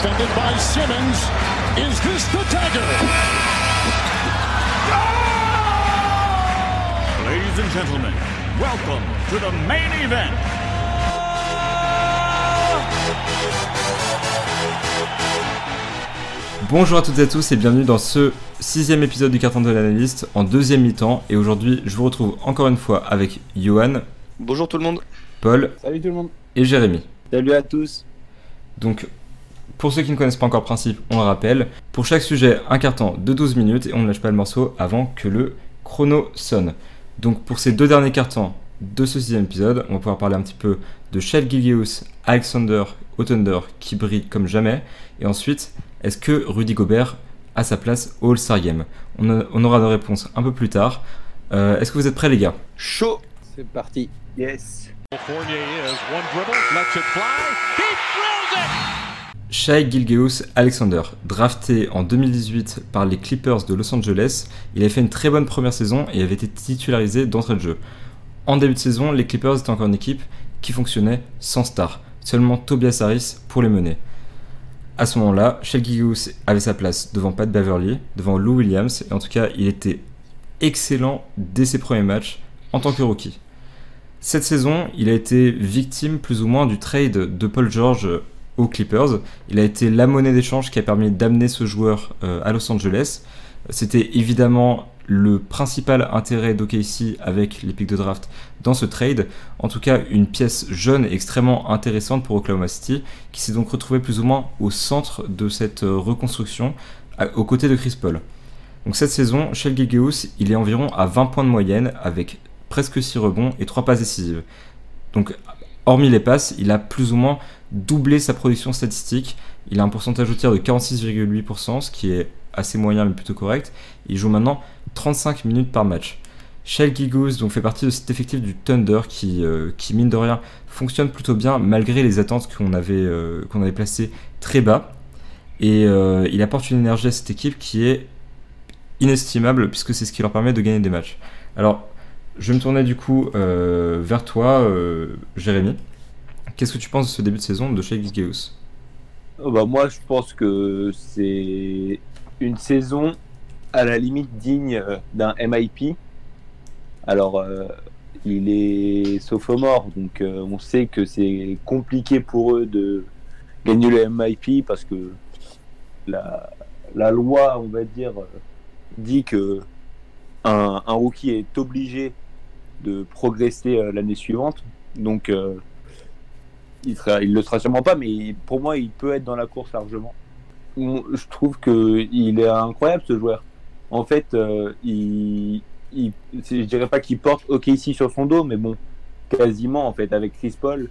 defended by Simmons. Is this the dagger? Ladies and gentlemen, welcome to the main event. Bonjour à toutes et à tous et bienvenue dans ce sixième épisode du carton de l'analyste en deuxième mi-temps. Et aujourd'hui, je vous retrouve encore une fois avec Johan, Bonjour tout le monde. Paul Salut tout le monde. et Jérémy. Salut à tous. Donc, pour ceux qui ne connaissent pas encore le principe, on le rappelle. Pour chaque sujet, un carton de 12 minutes et on ne lâche pas le morceau avant que le chrono sonne. Donc, pour ces deux derniers cartons de ce sixième épisode, on va pouvoir parler un petit peu de Shell Gilgeous, Alexander au Thunder qui brille comme jamais. Et ensuite, est-ce que Rudy Gobert a sa place au All-Star Game? On, a- on aura nos réponses un peu plus tard. Euh, est-ce que vous êtes prêts, les gars? Chaud. C'est parti. Yes. Fournier is one dribble, lets it fly. He drills it! Shai Gilgeous Alexander, drafté en 2018 par les Clippers de Los Angeles, il avait fait une très bonne première saison et avait été titularisé d'entrée de jeu. En début de saison, les Clippers étaient encore une équipe qui fonctionnait sans star, seulement Tobias Harris pour les mener. À ce moment-là, Shai Gilgeous avait sa place devant Pat Beverly, devant Lou Williams, et en tout cas, il était excellent dès ses premiers matchs en tant que rookie. Cette saison, il a été victime plus ou moins du trade de Paul George Clippers. Il a été la monnaie d'échange qui a permis d'amener ce joueur euh, à Los Angeles. C'était évidemment le principal intérêt d'OKC avec les pics de draft dans ce trade. En tout cas, une pièce jeune et extrêmement intéressante pour Oklahoma City, qui s'est donc retrouvé plus ou moins au centre de cette euh, reconstruction, aux côtés de Chris Paul. Donc cette saison, Shell Gilgeous, il est environ à 20 points de moyenne, avec presque 6 rebonds et 3 passes décisives. Donc, hormis les passes, il a plus ou moins doublé sa production statistique. Il a un pourcentage au tir de 46,8%, ce qui est assez moyen mais plutôt correct. Il joue maintenant 35 minutes par match. Shell Gilgeous donc fait partie de cet effectif du Thunder qui, euh, qui mine de rien fonctionne plutôt bien malgré les attentes qu'on avait, euh, placées très bas. Et euh, il apporte une énergie à cette équipe qui est inestimable puisque c'est ce qui leur permet de gagner des matchs. Je me tourner du coup euh, vers toi, euh, Jérémy. Qu'est-ce que tu penses de ce début de saison de Shea Gilgeous Oh, bah, moi, je pense que c'est une saison à la limite digne euh, d'un MIP. Alors, euh, il est sophomore, donc euh, on sait que c'est compliqué pour eux de gagner le MIP parce que la, loi, on va dire, euh, dit que un, un rookie est obligé de progresser euh, l'année suivante. Donc, euh, il il le sera sûrement pas, mais pour moi, il peut être dans la course largement. Je trouve que il est incroyable ce joueur. En fait, euh, il, je dirais pas qu'il porte OKC sur son dos, mais bon, quasiment en fait avec Chris Paul.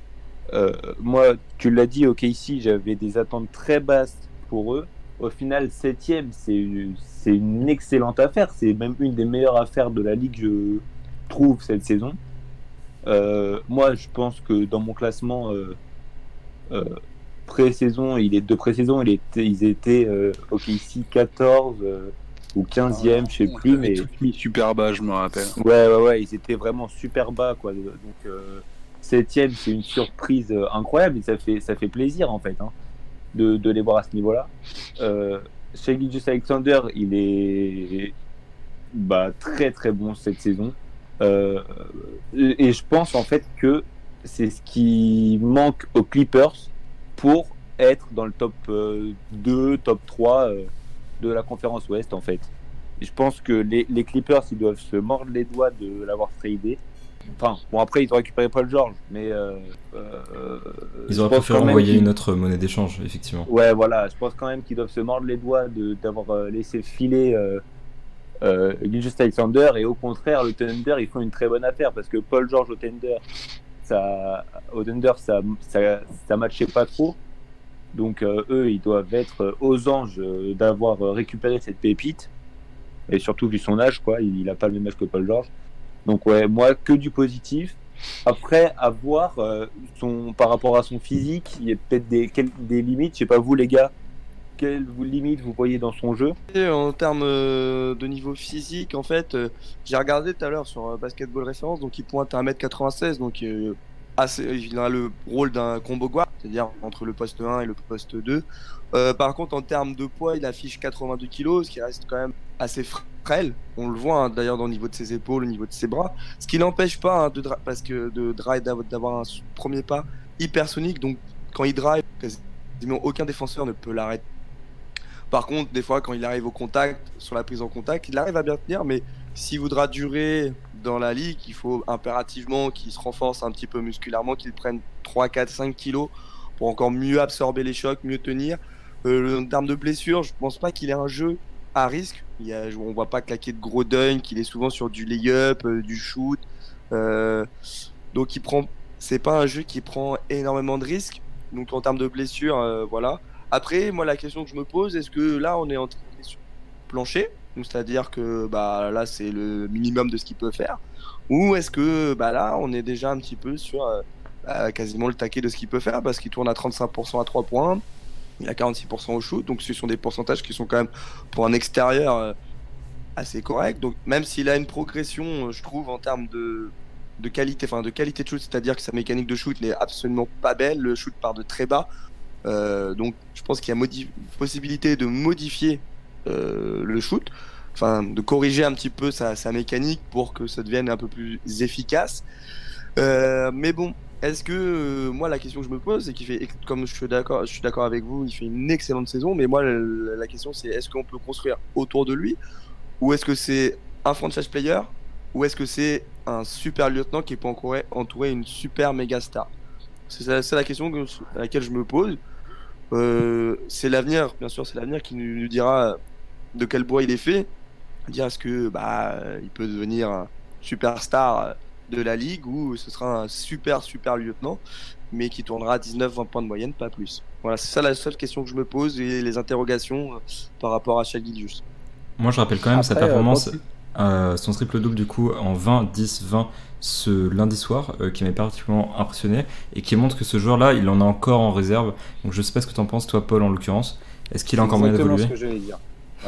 moi, tu l'as dit, OKC, j'avais des attentes très basses pour eux. Au final, septième, c'est une excellente affaire. C'est même une des meilleures affaires de la ligue, je trouve cette saison. Euh, moi, je pense que dans mon classement euh, euh, pré-saison, il est de pré-saison, il était, ils étaient euh, OKC 14 euh, ou 15e, je sais On plus, mais super bas, je me rappelle. ouais, ouais, ouais, ils étaient vraiment super bas, quoi. Donc euh, septième, c'est une surprise incroyable et ça fait ça fait plaisir en fait hein, de, de les voir à ce niveau-là. Euh, chez Gilgeous Alexander, il est bah, très très bon cette saison. Euh, et je pense en fait que c'est ce qui manque aux Clippers pour être dans le top euh, 2, top 3 euh, de la conférence Ouest en fait. Je pense que les, les Clippers ils doivent se mordre les doigts de l'avoir tradé. Enfin, bon après ils ont récupéré Paul George, mais euh, euh, Ils auraient préféré envoyer une autre monnaie d'échange, effectivement. Ouais, voilà, je pense quand même qu'ils doivent se mordre les doigts d'avoir euh, laissé filer euh, Gilgeous Alexander et au contraire, le Thunder, ils font une très bonne affaire parce que Paul George au Thunder, ça, au Thunder, ça, ça, ça matchait pas trop. Donc euh, eux, ils doivent être aux anges euh, d'avoir récupéré cette pépite et surtout vu son âge, quoi, il, il a pas le même âge que Paul George. Donc ouais, moi que du positif. Après, à voir euh, son, par rapport à son physique, il y a peut-être des, des limites. Je sais pas vous les gars, quelles limites vous voyez dans son jeu? Et en termes euh, de niveau physique, en fait, euh, j'ai regardé tout à l'heure sur euh, Basketball Référence, donc il pointe à 1m96, donc euh, assez, il a le rôle d'un combo guard, c'est-à-dire entre le poste 1 et le poste 2. Euh, par contre, en termes de poids, il affiche 82 kg, ce qui reste quand même assez frêle. On le voit hein, d'ailleurs dans le niveau de ses épaules, au niveau de ses bras. Ce qui n'empêche pas hein, de parce que de drive d'avoir un premier pas hypersonique. Donc quand il drive, quasiment aucun défenseur ne peut l'arrêter. Par contre, des fois, quand il arrive au contact, sur la prise en contact, il arrive à bien tenir, mais s'il voudra durer dans la ligue, il faut impérativement qu'il se renforce un petit peu musculairement, qu'il prenne 3, 4, 5 kilos pour encore mieux absorber les chocs, mieux tenir. Euh, en termes de blessure, je pense pas qu'il ait un jeu à risque. Il y a, on voit pas claquer de gros dunk, qu'il est souvent sur du lay-up, euh, du shoot. Euh, donc il prend, c'est pas un jeu qui prend énormément de risques. Donc en termes de blessure, euh, voilà. Après, moi la question que je me pose, est-ce que là on est entré sur le plancher, c'est-à-dire que bah là c'est le minimum de ce qu'il peut faire, ou est-ce que bah là on est déjà un petit peu sur euh, bah, quasiment le taquet de ce qu'il peut faire parce qu'il tourne à 35% à 3 points, il a 46% au shoot, donc ce sont des pourcentages qui sont quand même pour un extérieur euh, assez corrects. Donc même s'il a une progression, euh, je trouve en termes de de qualité, enfin de qualité de shoot, c'est-à-dire que sa mécanique de shoot n'est absolument pas belle, le shoot part de très bas. Euh, donc je pense qu'il y a possibilité de modifier euh, le shoot, enfin de corriger un petit peu sa, mécanique pour que ça devienne un peu plus efficace. Euh, mais bon, est-ce que moi la question que je me pose, c'est qu'il fait, comme je suis d'accord, je suis d'accord avec vous, il fait une excellente saison, mais moi la, la question c'est est-ce qu'on peut construire autour de lui, ou est-ce que c'est un franchise player, ou est-ce que c'est un super lieutenant qui peut entourer une super méga star? C'est la question que- à laquelle je me pose. Euh, c'est l'avenir, bien sûr, c'est l'avenir qui nous, nous dira de quel bois il est fait. Dire est-ce que bah il peut devenir un superstar de la ligue ou ce sera un super super lieutenant, mais qui tournera à 19-20 points de moyenne, pas plus. Voilà, c'est ça la seule question que je me pose et les interrogations euh, par rapport à Shaq Gilgeous. Moi, je rappelle quand même sa Après, euh, performance, tu- euh, son triple double du coup en 20, 10, 20 ce lundi soir, euh, qui m'est particulièrement impressionné et qui montre que ce joueur-là, il en a encore en réserve. Donc, je sais pas ce que tu en penses, toi, Paul, en l'occurrence. Est-ce qu'il a C'est encore moyen exactement d'évoluer ce que j'allais dire.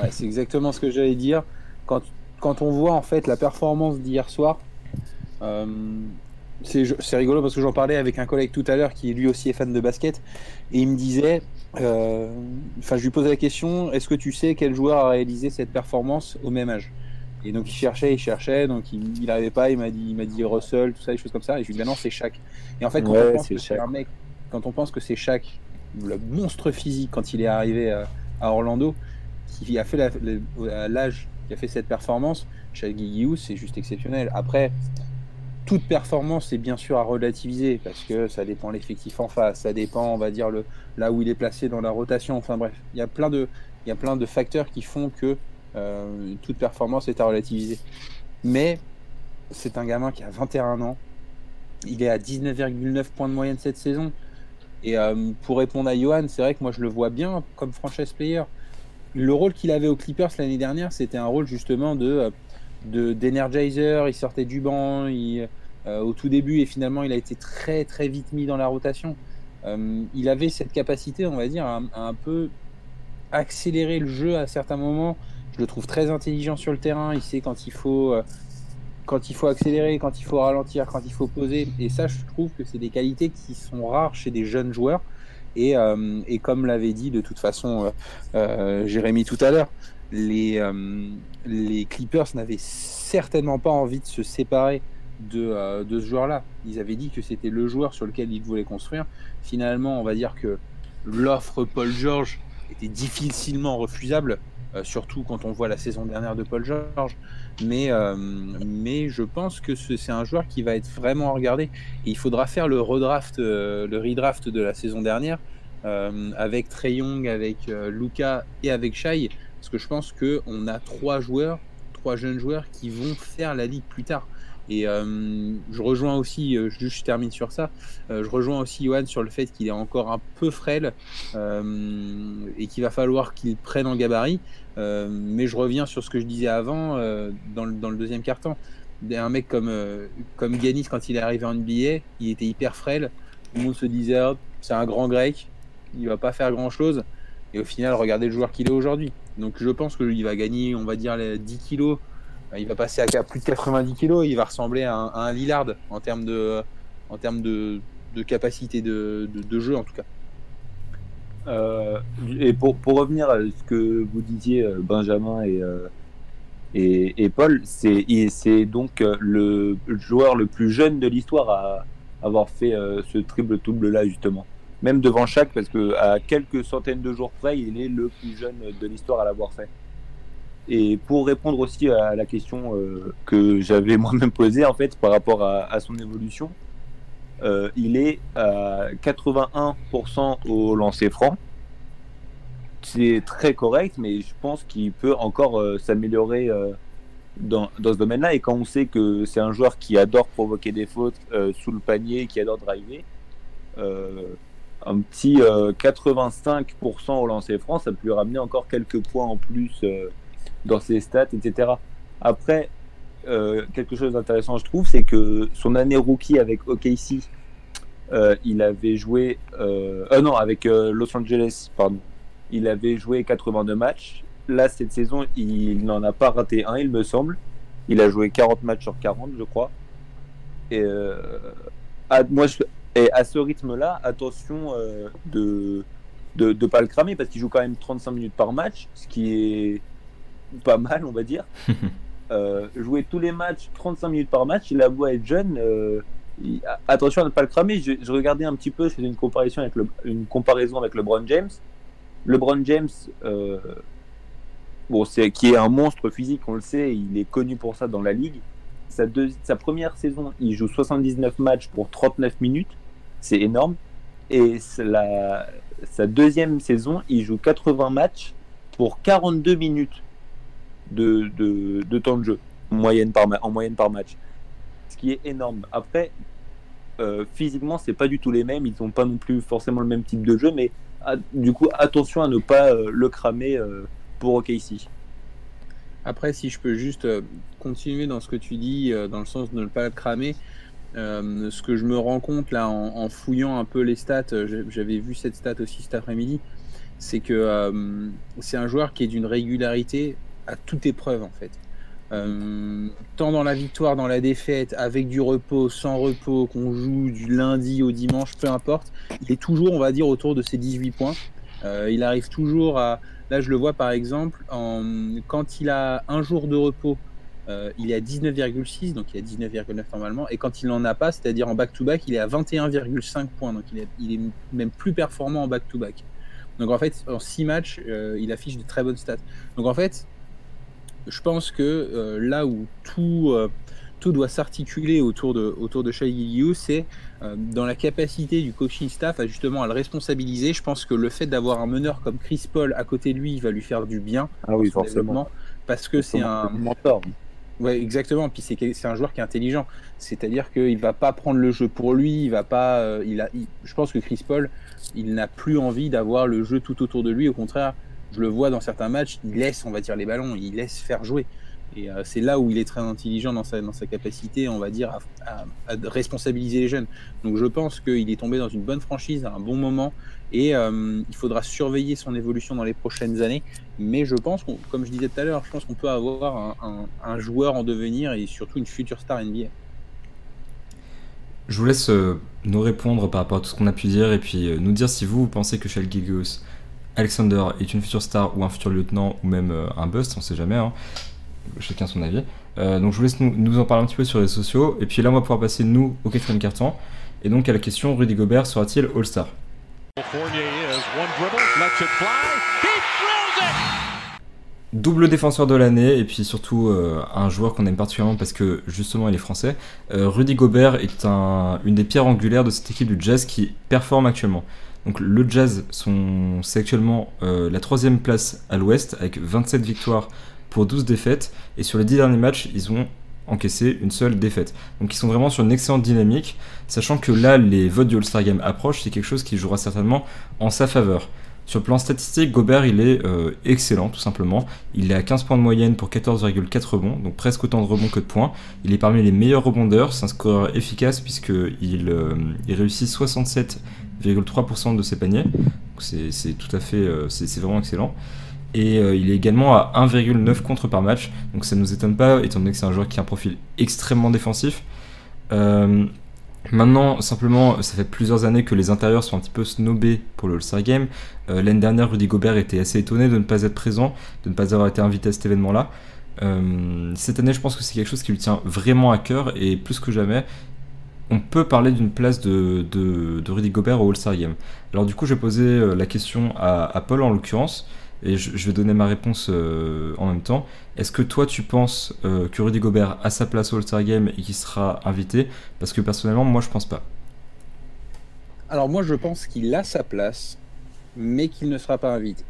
Ouais, c'est exactement ce que j'allais dire. Quand, quand on voit en fait la performance d'hier soir, euh, c'est c'est rigolo parce que j'en parlais avec un collègue tout à l'heure qui lui aussi est fan de basket et il me disait, euh, enfin je lui posais la question, est-ce que tu sais quel joueur a réalisé cette performance au même âge? Et donc il cherchait, il cherchait, donc il n'arrivait pas, il m'a dit, il m'a dit Russell, tout ça, des choses comme ça, et je lui dis bah non c'est Shaq. Et en fait quand Ouais, on pense que c'est un mec, quand on pense que c'est Shaq, le monstre physique quand il est arrivé à, à Orlando, qui a fait la- le- à l'âge, qui a fait cette performance, Shaq Gilgeous, c'est juste exceptionnel. Après, toute performance est bien sûr à relativiser parce que ça dépend de l'effectif en face, ça dépend, on va dire, le, là où il est placé dans la rotation. Enfin bref, il y a plein de, il y a plein de facteurs qui font que euh, toute performance est à relativiser. Mais c'est un gamin qui a 21 ans, il est à 19,9 points de moyenne cette saison. Et euh, pour répondre à Johan, c'est vrai que moi je le vois bien comme franchise player. Le rôle qu'il avait aux Clippers l'année dernière, c'était un rôle justement de euh, de d'energizer. Il sortait du banc au tout début et finalement il a été très très vite mis dans la rotation. Il avait cette capacité, on va dire, à un peu accélérer le jeu à certains moments. Le trouve très intelligent sur le terrain. Il sait quand il faut euh, quand il faut accélérer, quand il faut ralentir, quand il faut poser. Et ça, je trouve que c'est des qualités qui sont rares chez des jeunes joueurs. Et, euh, et comme l'avait dit de toute façon euh, Jérémy tout à l'heure, les, Clippers n'avaient certainement pas envie de se séparer de, de ce joueur-là. Ils avaient dit que c'était le joueur sur lequel ils voulaient construire. Finalement, on va dire que l'offre Paul George était difficilement refusable, euh, surtout quand on voit la saison dernière de Paul George. Mais, euh, mais je pense que ce- c'est un joueur qui va être vraiment regardé. Il faudra faire le redraft, euh, le redraft de la saison dernière avec Trey Young, avec Luca et avec Shai. Parce que je pense qu'on a trois joueurs, trois jeunes joueurs qui vont faire la ligue plus tard. Et euh, je rejoins aussi, euh, je termine sur ça, euh, je rejoins aussi Johan sur le fait qu'il est encore un peu frêle et qu'il va falloir qu'il prenne en gabarit. Mais je reviens sur ce que je disais avant dans, le, dans le deuxième carton. Un mec comme, comme Ganis, quand il est arrivé en NBA, il était hyper frêle. Tout le monde se disait, c'est un grand grec, il va pas faire grand chose. Et au final, regardez le joueur qu'il est aujourd'hui. Donc je pense qu'il va gagner, on va dire, les 10 kilos. Il va passer à plus de 90 kilos. Il va ressembler à un, à Lillard en termes de, en termes de, capacité de, jeu en tout cas. Euh, et pour, revenir à ce que vous disiez, euh, Benjamin et, euh, et, Paul, c'est donc le joueur le plus jeune de l'histoire à avoir fait ce triple-double là, justement. Même devant chaque, parce que à quelques centaines de jours près, il est le plus jeune de l'histoire à l'avoir fait. Et pour répondre aussi à la question euh, que j'avais moi-même posée, en fait, par rapport à, son évolution, euh, il est à 81% au lancer franc. C'est très correct, mais je pense qu'il peut encore euh, s'améliorer dans, dans ce domaine-là. Et quand on sait que c'est un joueur qui adore provoquer des fautes sous le panier, qui adore driver, un petit euh, 85% au lancer franc, ça peut lui ramener encore quelques points en plus dans ses stats, etc. Après, euh, quelque chose d'intéressant, je trouve, c'est que son année rookie avec OKC, euh, il avait joué. Euh, euh, non, avec euh, Los Angeles, pardon. Il avait joué 82 matchs. Là, cette saison, il n'en a pas raté un, il me semble. Il a joué 40 matchs sur 40, je crois. Et, euh, à, moi, et à ce rythme-là, attention de de ne pas le cramer parce qu'il joue quand même 35 minutes par match, ce qui est pas mal, on va dire. Euh, jouer tous les matchs, 35 minutes par match, il a beau être jeune, euh, il- attention à ne pas le cramer. Je, je regardais un petit peu, je faisais une comparaison avec, le, une comparaison avec LeBron James. LeBron James, euh, bon, c'est, qui est un monstre physique, on le sait, il est connu pour ça dans la ligue. Sa, deux- sa première saison, il joue 79 matchs pour 39 minutes, c'est énorme. Et la, sa deuxième saison, il joue 80 matchs pour 42 minutes de, de, temps de jeu moyenne par en moyenne par match. Ce qui est énorme. Après, euh, physiquement, c'est pas du tout les mêmes. Ils n'ont pas non plus forcément le même type de jeu, mais ah, du coup, attention à ne pas euh, le cramer euh, pour OKC. Après, si je peux juste euh, continuer dans ce que tu dis, euh, dans le sens de ne pas le cramer, ce que je me rends compte là en, en fouillant un peu les stats, j'avais vu cette stat aussi cet après-midi, c'est que c'est un joueur qui est d'une régularité à toute épreuve en fait. Euh, tant dans la victoire, dans la défaite, avec du repos, sans repos, qu'on joue du lundi au dimanche, peu importe, il est toujours, on va dire, autour de ses 18 points. Euh, il arrive toujours à, Là, je le vois par exemple, quand il a un jour de repos, euh, il est à 19,6, donc il est à 19,9 normalement, et quand il n'en a pas, c'est-à-dire en back-to-back, il est à 21,5 points, donc il est, même plus performant en back-to-back. Donc en fait, en 6 matchs, il affiche de très bonnes stats. Donc en fait, je pense que euh, là où tout, euh, tout doit s'articuler autour de, autour de Shai Gilgeous, c'est euh, dans la capacité du coaching staff à justement à le responsabiliser. Je pense que le fait d'avoir un meneur comme Chris Paul à côté de lui, il va lui faire du bien. Ah oui, développement, Parce que c'est un. mentor. Ouais, exactement. Puis c'est c'est un joueur qui est intelligent. C'est-à-dire qu'il va pas prendre le jeu pour lui. Il va pas. il a. il- je pense que Chris Paul, il n'a plus envie d'avoir le jeu tout autour de lui. Au contraire, je le vois dans certains matchs. Il laisse, on va dire, les ballons. Il laisse faire jouer. Et euh, c'est là où il est très intelligent dans sa, dans sa capacité, on va dire, à, responsabiliser les jeunes. Donc je pense qu'il est tombé dans une bonne franchise à un bon moment et euh, il faudra surveiller son évolution dans les prochaines années. Mais je pense, comme je disais tout à l'heure, je pense qu'on peut avoir un, joueur en devenir et surtout une future star NBA. Je vous laisse euh, nous répondre par rapport à tout ce qu'on a pu dire et puis nous dire si vous, vous pensez que Shell Gigos Alexander est une future star ou un futur lieutenant ou même euh, un bust, on sait jamais, hein. chacun son avis. Euh, donc je vous laisse nous, nous en parler un petit peu sur les sociaux et puis là on va pouvoir passer nous au quatrième carton et donc à la question Rudy Gobert sera-t-il All-Star? Double défenseur de l'année et puis surtout euh, un joueur qu'on aime particulièrement parce que justement il est français. Rudy Gobert est un- une des pierres angulaires de cette équipe du Jazz qui performe actuellement. Donc le Jazz, sont- c'est actuellement euh, la troisième place à l'ouest avec 27 victoires pour 12 défaites et sur les 10 derniers matchs ils ont encaissé une seule défaite. Donc ils sont vraiment sur une excellente dynamique, sachant que là les votes du All-Star Game approchent, c'est quelque chose qui jouera certainement en sa faveur. Sur le plan statistique, Gobert il est euh, excellent tout simplement. Il est à 15 points de moyenne pour 14,4 rebonds, donc presque autant de rebonds que de points. Il est parmi les meilleurs rebondeurs, c'est un scoreur efficace puisqu'il euh, il réussit 67,3% de ses paniers. C'est tout à fait, euh, c'est vraiment excellent. Et euh, il est également à 1,9 contre par match, donc ça ne nous étonne pas étant donné que c'est un joueur qui a un profil extrêmement défensif. Euh, Maintenant, simplement, ça fait plusieurs années que les intérieurs sont un petit peu snobés pour le All-Star Game. L'année dernière, Rudy Gobert était assez étonné de ne pas être présent, de ne pas avoir été invité à cet événement-là. Cette année, je pense que c'est quelque chose qui lui tient vraiment à cœur et plus que jamais, on peut parler d'une place de, Rudy Gobert au All-Star Game. Alors du coup, je vais poser euh, la question à, Paul en l'occurrence, et je, je, vais donner ma réponse euh, en même temps. Est-ce que toi, tu penses euh, que Rudy Gobert a sa place au All-Star Game et qu'il sera invité? Parce que personnellement, moi, je pense pas. Alors moi, je pense qu'il a sa place, mais qu'il ne sera pas invité.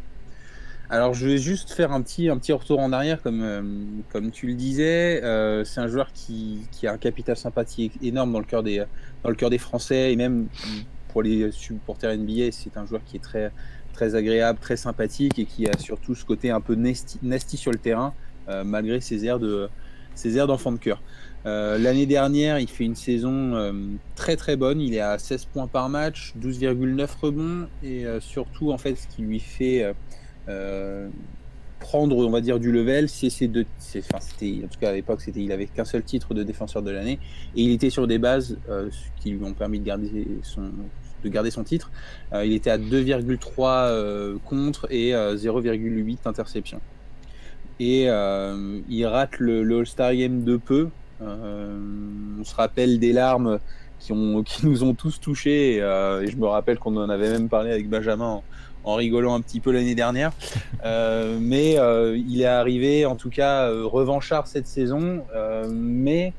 Alors je vais juste faire un petit, un retour en arrière, comme, euh, tu le disais. Euh, c'est un joueur qui, a un capital sympathique énorme dans le cœur des, Français et même pour les supporters NBA, c'est un joueur qui est très, agréable, très sympathique et qui a surtout ce côté un peu nasty, sur le terrain, euh, malgré ses airs de d'enfant de cœur. L'année dernière, il fait une saison très très bonne. Il est à 16 points par match, 12,9 rebonds et surtout en fait ce qui lui fait prendre, on va dire, du level, c'est ces deux. En tout cas à l'époque, c'était, il avait qu'un seul titre de défenseur de l'année et il était sur des bases euh, qui lui ont permis de garder son, de garder son titre. Euh, il était à 2,3 euh, contre et 0,8 interception. Et il rate le, All-Star Game de peu. on se rappelle des larmes qui, ont, qui nous ont tous touchés. Et, je me rappelle qu'on en avait même parlé avec Benjamin en, en rigolant un petit peu l'année dernière. Euh, mais euh, il est arrivé, en tout cas, euh, revanchard cette saison. mais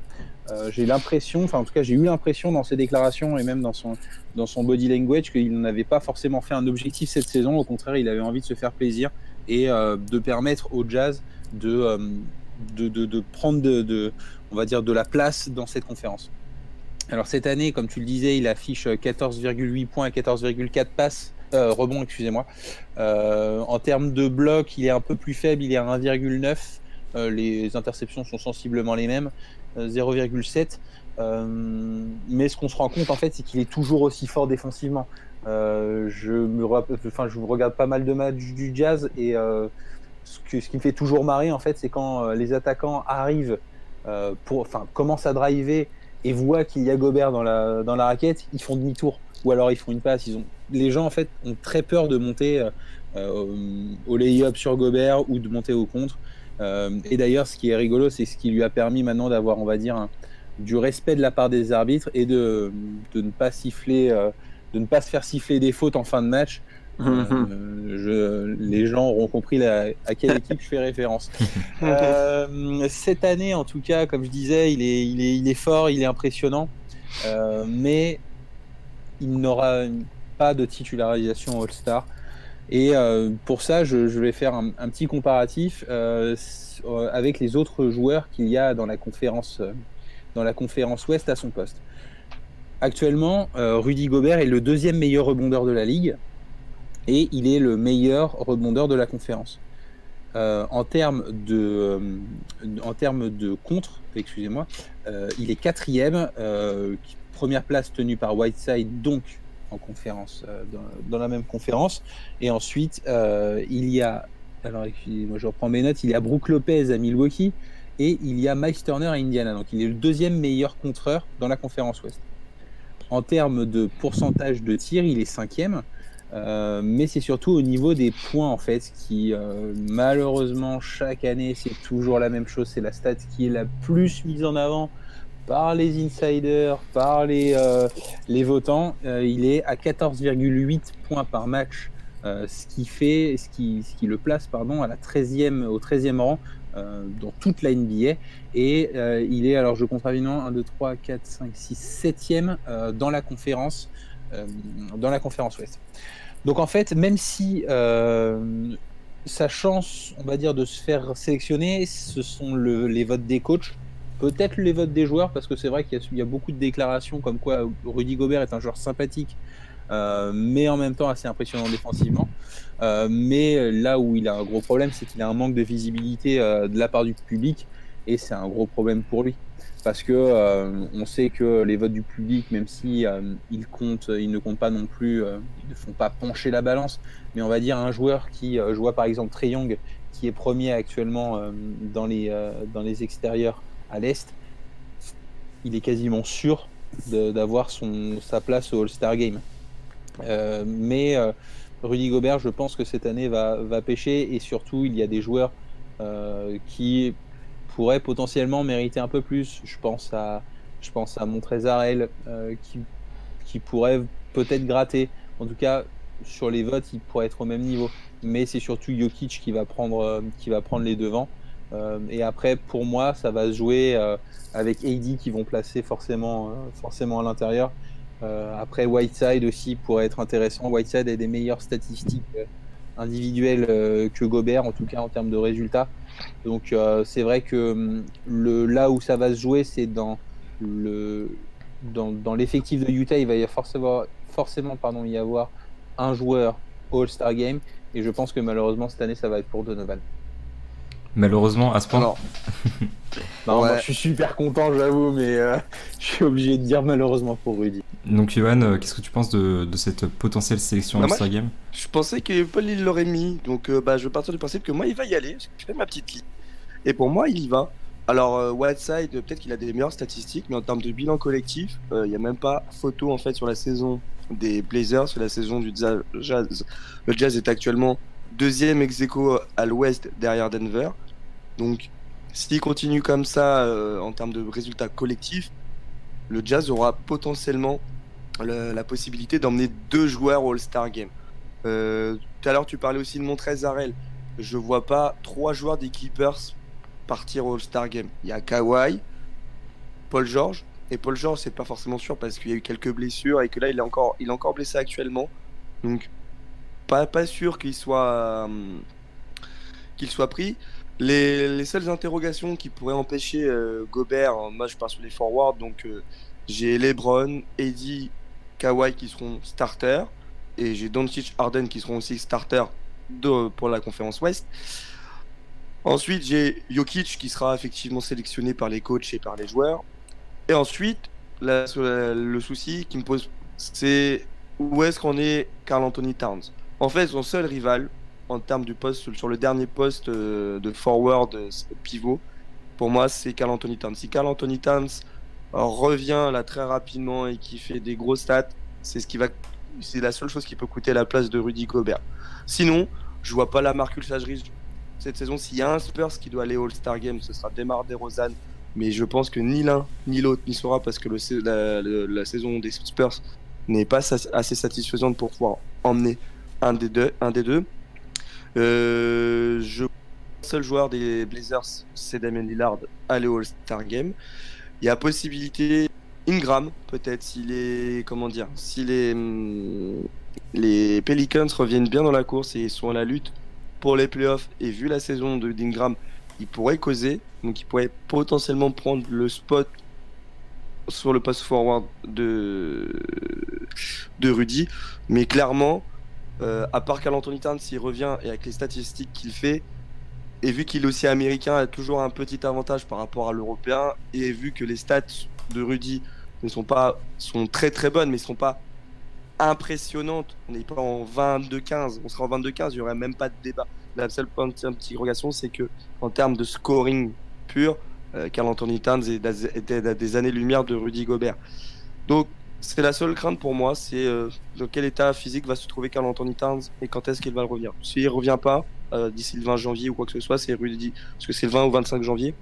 j'ai l'impression, enfin en tout cas j'ai eu l'impression dans ses déclarations et même dans son, dans son body language qu'il n'avait pas forcément fait un objectif cette saison. Au contraire, il avait envie de se faire plaisir et de permettre au jazz de, de, de, prendre de, de, on va dire, de la place dans cette conférence. Alors cette année, comme tu le disais, il affiche 14,8 points et 14,4 passes euh, rebond, excusez-moi. Euh, en termes de bloc, il est un peu plus faible, il est à 1,9. Euh, les interceptions sont sensiblement les mêmes, 0,7. mais ce qu'on se rend compte en fait, c'est qu'il est toujours aussi fort défensivement. je me, enfin, je regarde pas mal de matchs du Jazz et ce, qui me fait toujours marrer en fait, c'est quand les attaquants arrivent pour, enfin, commencent à driver et voient qu'il y a Gobert dans la, dans la raquette, ils font demi-tour ou alors ils font une passe. Ils ont... Les gens en fait ont très peur de monter euh, euh au lay-up sur Gobert ou de monter au contre. Euh, et d'ailleurs, ce qui est rigolo, c'est ce qui lui a permis maintenant d'avoir, on va dire, un, du respect de la part des arbitres et de, de ne pas siffler, euh, de ne pas se faire siffler des fautes en fin de match. Je, les gens auront compris la, à quelle équipe je fais référence. Euh, cette année, en tout cas, comme je disais, il est, il est, il est fort, il est impressionnant, mais il n'aura pas de titularisation All-Star. Et euh, pour ça, je, vais faire un, petit comparatif euh, avec les autres joueurs qu'il y a dans la conférence, dans la conférence Ouest à son poste. Actuellement, euh, Rudy Gobert est le deuxième meilleur rebondeur de la ligue et il est le meilleur rebondeur de la conférence. Euh, en termes de, euh, de contre, excusez-moi, euh, il est quatrième, première place tenue par Whiteside, donc en conférence, dans, la même conférence. Et ensuite, il y a, alors je reprends mes notes, il y a Brook Lopez à Milwaukee et il y a Mike Turner à Indiana. Donc il est le deuxième meilleur contreur dans la conférence Ouest. En termes de pourcentage de tir, il est cinquième. Euh, mais c'est surtout au niveau des points en fait qui euh, malheureusement chaque année c'est toujours la même chose. C'est la stat qui est la plus mise en avant par les insiders par les, euh, votants. Il est à 14,8 points par match ce qui le place pardon à la 13e au 13e rang dans toute la NBA et il est alors je compte rapidement 1 2 3 4 5 6 7e dans la conférence dans la conférence ouest donc en fait, même si euh, sa chance, on va dire, de se faire sélectionner, ce sont le, les votes des coachs, peut-être les votes des joueurs, parce que c'est vrai qu'il y, a beaucoup de déclarations comme quoi Rudy Gobert est un joueur sympathique, euh, mais en même temps assez impressionnant défensivement. Euh, mais là où il a un gros problème, c'est qu'il a un manque de visibilité euh, de la part du public, et c'est un gros problème pour lui parce que euh, on sait que les votes du public, même si euh, ils comptent, ils ne comptent pas non plus, euh, ils ne font pas pencher la balance, mais on va dire un joueur qui, je vois par exemple Trey Young, qui est premier actuellement dans les dans les extérieurs à l'est, il est quasiment sûr d'avoir son sa place au All-Star Game. Mais Rudy Gobert, je pense que cette année va, va pêcher et surtout il y a des joueurs qui pourraient potentiellement mériter un peu plus. Je pense à je pense à Montrezarel euh, qui qui pourrait peut-être gratter. En tout cas, sur les votes, il pourrait être au même niveau. Mais c'est surtout Jokic qui va prendre, euh, qui va prendre les devants. Euh, et après, pour moi, ça va se jouer avec AD qui vont placer forcément, forcément à l'intérieur. Après, Whiteside aussi pourrait être intéressant. Whiteside a des meilleures statistiques individuelles que Gobert, en tout cas en termes de résultats. Donc euh, c'est vrai que hum, le, là où ça va se jouer, c'est dans le dans, l'effectif de Utah, il va y avoir forcément, pardon, y avoir un joueur All-Star Game. Et je pense que malheureusement, cette année, ça va être pour Donovan. Malheureusement, à ce point. Alors, Non, Ouais. moi, je suis super content, j'avoue, mais euh, je suis obligé de dire malheureusement pour Rudy. Donc, Johan, euh, qu'est-ce que tu penses de, de cette potentielle sélection Bah, All-Star Game? je pensais que Paul il l'aurait mis, donc euh, bah, je vais partir du principe que moi il va y aller. Je fais ma petite liste. Et pour moi, il y va. Alors, euh, Whiteside, peut-être qu'il a des meilleures statistiques, mais en termes de bilan collectif, euh, il n'y a même pas photo en fait sur la saison des Blazers, sur la saison du Jazz. Le Jazz est actuellement deuxième ex aequo à l'ouest derrière Denver. Donc, s'il continue comme ça euh, en termes de résultats collectifs, le Jazz aura potentiellement le- la possibilité d'emmener deux joueurs au All-Star Game. Euh, tout à l'heure, tu parlais aussi de Montrezarel. Je vois pas trois joueurs des Clippers partir au All-Star Game. Il y a Kawhi, Paul George. Et Paul George, c'est pas forcément sûr parce qu'il y a eu quelques blessures et que là, il est encore, il est encore blessé actuellement. Donc, pas, pas sûr qu'il soit, hum, qu'il soit pris. Les, les seules interrogations qui pourraient empêcher euh, Gobert, moi je pars sur les forwards, donc euh, j'ai LeBron, Eddie, Kawhi qui seront starters et j'ai Doncic, Harden qui seront aussi starters pour la conférence Ouest. Ensuite, j'ai Jokic qui sera effectivement sélectionné par les coachs et par les joueurs. Et ensuite, le souci qui me pose, c'est où est-ce qu'on est Carl Anthony Towns? En fait, son seul rival en termes du poste sur le dernier poste euh, de forward euh, pivot, pour moi, c'est Carl Anthony Towns. Si Carl Anthony Towns revient là très rapidement et qui fait des gros stats, c'est ce qui va, c'est la seule chose qui peut coûter la place de Rudy Gobert. Sinon, je vois pas la Marcus Aldridge cette saison. S'il y a un Spurs qui doit aller au All-Star Game, ce sera Demar Derozan. Mais je pense que ni l'un ni l'autre n'y sera parce que le, la, saison des Spurs n'est pas assez satisfaisante pour pouvoir emmener. Un des deux. Euh, je seul joueur des Blazers, c'est Damien Lillard, aller au All-Star Game. Il y a possibilité Ingram, peut-être, s'il est. Comment dire Si les, hum, les Pelicans reviennent bien dans la course et sont à la lutte pour les playoffs, et vu la saison de d'Ingram, il pourrait causer. Donc, il pourrait potentiellement prendre le spot sur le pass forward de, de Rudy. Mais clairement, euh, à part Carl Anthony Towns, s'il revient et avec les statistiques qu'il fait, et vu qu'il est aussi américain, a toujours un petit avantage par rapport à l'européen, et vu que les stats de Rudy ne sont pas sont très très bonnes, mais ne sont pas impressionnantes. On n'est pas en 22-15, on sera en 22-15, il n'y aurait même pas de débat. La seule petite interrogation, c'est que en termes de scoring pur, euh, Carl Anthony Towns était à des années-lumière de Rudy Gobert. Donc c'est la seule crainte pour moi, c'est euh, dans quel état physique va se trouver Carl Anthony Towns et quand est-ce qu'il va revenir. S'il revient pas euh, d'ici le 20 janvier ou quoi que ce soit, c'est Rudy, parce que c'est le 20 ou 25 janvier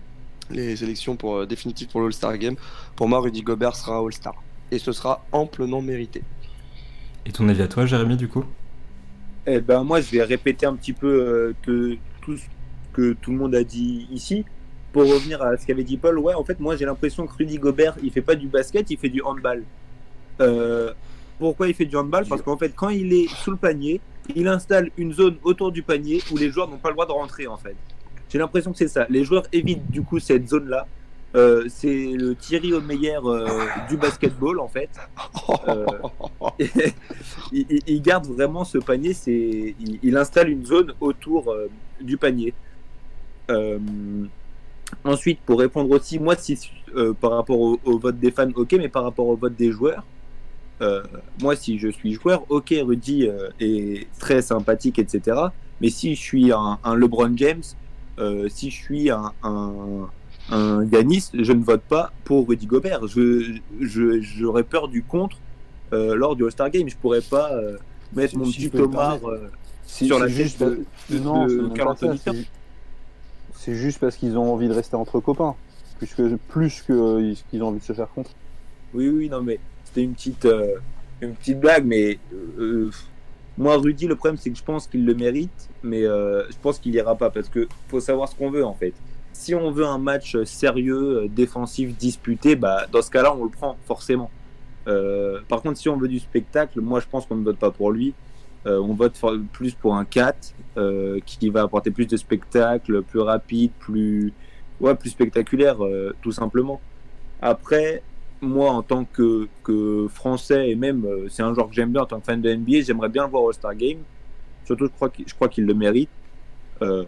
les sélections pour euh, définitives pour l'All-Star Game. Pour moi, Rudy Gobert sera All-Star et ce sera amplement mérité. Et ton avis à toi, Jérémy, du coup? Eh ben moi, je vais répéter un petit peu euh, que tout ce que tout le monde a dit ici. Pour revenir à ce qu'avait dit Paul, ouais, en fait, moi j'ai l'impression que Rudy Gobert, il fait pas du basket, il fait du handball. Euh, pourquoi il fait du handball Parce qu'en fait, quand il est sous le panier, il installe une zone autour du panier où les joueurs n'ont pas le droit de rentrer, en fait. J'ai l'impression que c'est ça. Les joueurs évitent du coup cette zone-là. Euh, c'est le Thierry Omeyer euh, du basketball, en fait. Euh, il, garde vraiment ce panier, il, installe une zone autour du panier. Ensuite, pour répondre aussi, moi, si, par rapport au, au vote des fans, ok, mais par rapport au vote des joueurs, euh, moi, si je suis joueur, ok, Rudy euh, est très sympathique, etc. Mais si je suis un, un LeBron James, euh, si je suis un, un, un Yanis, je ne vote pas pour Rudy Gobert. Je, je, j'aurais peur du contre lors du All-Star Game. Je pourrais pas mettre Si- mon si petit C'est- sur la c'est tête juste de, de, non, de c'est juste parce qu'ils ont envie de rester entre copains, plus que, plus que qu'ils ont envie de se faire contre. Oui, oui, non, mais c'était une petite, euh, une petite blague, mais euh, moi, Rudy, le problème, c'est que je pense qu'il le mérite, mais euh, je pense qu'il ira pas parce que faut savoir ce qu'on veut en fait. Si on veut un match sérieux, euh, défensif, disputé, bah, dans ce cas-là, on le prend forcément. Euh, par contre, si on veut du spectacle, moi, je pense qu'on ne vote pas pour lui. Euh, on vote plus pour un 4 euh, qui va apporter plus de spectacle, plus rapide, plus, ouais, plus spectaculaire, euh, tout simplement. Après, moi, en tant que, Français, et même, euh, c'est un joueur que j'aime bien en tant que fan de NBA, j'aimerais bien le voir au All-Star Game. Surtout, je crois qu'il, le mérite. Euh,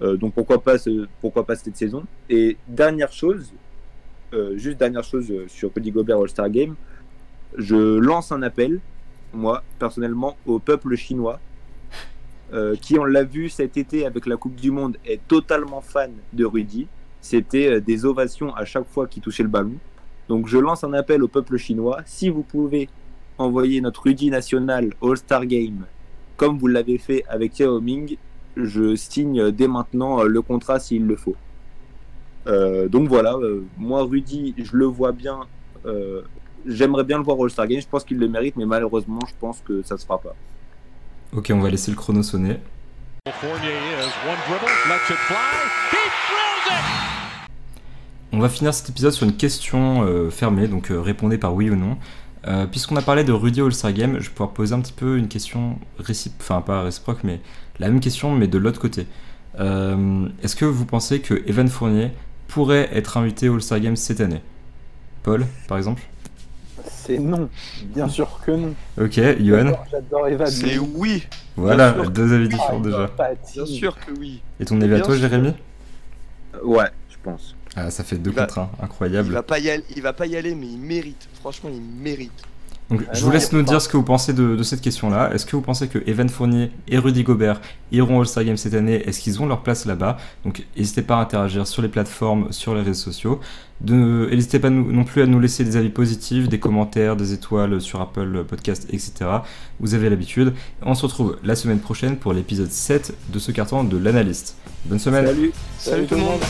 euh, donc, pourquoi pas, cette saison Et dernière chose, juste dernière chose sur Rudy Gobert All-Star Game, je lance un appel, moi, personnellement, au peuple chinois, qui, on l'a vu cet été avec la Coupe du Monde, est totalement fan de Rudy. C'était des ovations à chaque fois qu'il touchait le ballon. Donc je lance un appel au peuple chinois. Si vous pouvez envoyer notre Rudy national All-Star Game, comme vous l'avez fait avec Yao Ming, je signe dès maintenant euh, le contrat s'il le faut. Euh, donc voilà, euh, moi Rudy, je le vois bien. euh, J'aimerais bien le voir All-Star Game. Je pense qu'il le mérite, mais malheureusement, je pense que ça se fera pas. Ok, on va laisser le chrono sonner. Fournier is one dribble, lets it fly. He drills it. On va finir cet épisode sur une question euh, fermée, donc euh, répondez par oui ou non. Euh, Puisqu'on a parlé de Rudy All-Star Game, je vais pouvoir poser un petit peu une question réciproque, enfin pas réciproque, mais la même question, mais de l'autre côté. Euh, Est-ce que vous pensez que Evan Fournier pourrait être invité au All-Star Game cette année? Paul, par exemple? C'est non, bien sûr que non. Ok, Johan J'adore- Evan. C'est mais- oui, Voilà, deux avis Ah, différents il déjà. bien sûr que oui. Et ton avis à toi, sûr. Jérémy? Ouais, je pense. Ah, ça fait deux Il va- contre un, Il incroyable. va pas y aller, il va pas y aller, mais il mérite. Franchement, il mérite. Donc, Ah je non, vous laisse il nous pas. dire ce que vous pensez de, de cette question-là. Est-ce que vous pensez que Evan Fournier et Rudy Gobert iront au All-Star Game cette année? Est-ce qu'ils ont leur place là-bas? Donc, n'hésitez pas à interagir sur les plateformes, sur les réseaux sociaux. De- et N'hésitez pas nous- non plus à nous laisser des avis positifs, des commentaires, des étoiles sur Apple Podcast, etc. Vous avez l'habitude. On se retrouve la semaine prochaine pour l'épisode 7 de ce carton de l'analyste. Bonne semaine Salut Salut tout le monde.